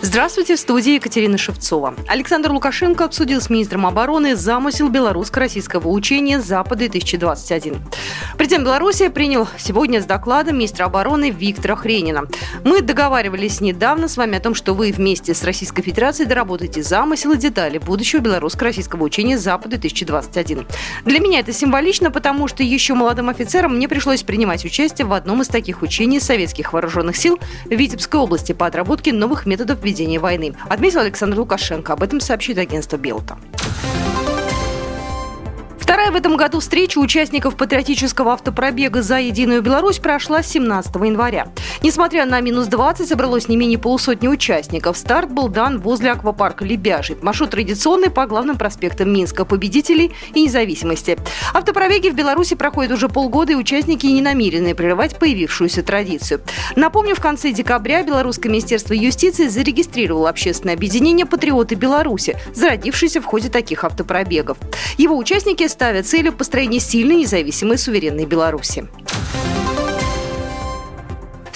Здравствуйте, в студии Екатерина Шевцова. Александр Лукашенко обсудил с министром обороны замысел белорусско-российского учения «Запады-2021». Президент Беларуси принял сегодня с докладом министра обороны Виктора Хренина. Мы договаривались недавно с вами о том, что вы вместе с Российской Федерацией доработаете замысел и детали будущего белорусско-российского учения «Запады-2021». Для меня это символично, потому что еще молодым офицерам мне пришлось принимать участие в одном из таких учений советских вооруженных сил в Витебской области по отработке новых методов ведения войны, отметил Александр Лукашенко. Об этом сообщит агентство Белта. Вторая в этом году встреча участников патриотического автопробега «За единую Беларусь» прошла 17 января. Несмотря на минус 20, собралось не менее полусотни участников. Старт был дан возле аквапарка «Лебяжий». Маршрут традиционный по главным проспектам Минска, победителей и независимости. Автопробеги в Беларуси проходят уже полгода, и участники не намерены прерывать появившуюся традицию. Напомню, в конце декабря Белорусское министерство юстиции зарегистрировало общественное объединение «Патриоты Беларуси», зародившееся в ходе таких автопробегов. Его участники ставят целью построения сильной, независимой, суверенной Беларуси.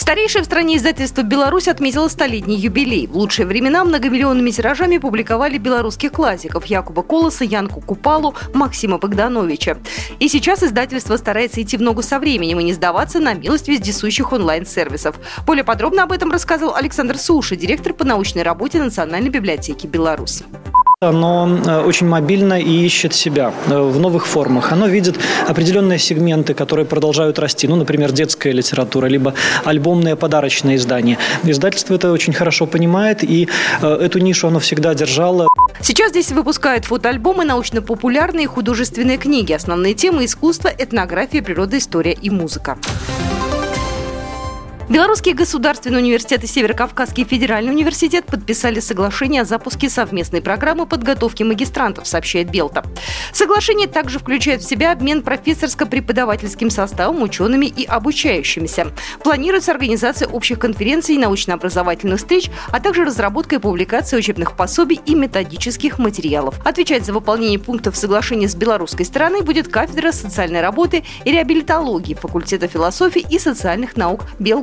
Старейшее в стране издательство «Беларусь» отметило столетний юбилей. В лучшие времена многомиллионными тиражами публиковали белорусских классиков Якуба Колоса, Янку Купалу, Максима Богдановича. И сейчас издательство старается идти в ногу со временем и не сдаваться на милость вездесущих онлайн-сервисов. Более подробно об этом рассказал Александр Суша, директор по научной работе Национальной библиотеки Беларуси оно э, очень мобильно и ищет себя э, в новых формах. Оно видит определенные сегменты, которые продолжают расти. Ну, например, детская литература, либо альбомные подарочные издания. Издательство это очень хорошо понимает, и э, эту нишу оно всегда держало. Сейчас здесь выпускают фотоальбомы, научно-популярные художественные книги. Основные темы – искусство, этнография, природа, история и музыка. Белорусский государственный университет и Северо-Кавказский федеральный университет подписали соглашение о запуске совместной программы подготовки магистрантов, сообщает Белта. Соглашение также включает в себя обмен профессорско-преподавательским составом, учеными и обучающимися. Планируется организация общих конференций и научно-образовательных встреч, а также разработка и публикация учебных пособий и методических материалов. Отвечать за выполнение пунктов соглашения с белорусской стороной будет кафедра социальной работы и реабилитологии факультета философии и социальных наук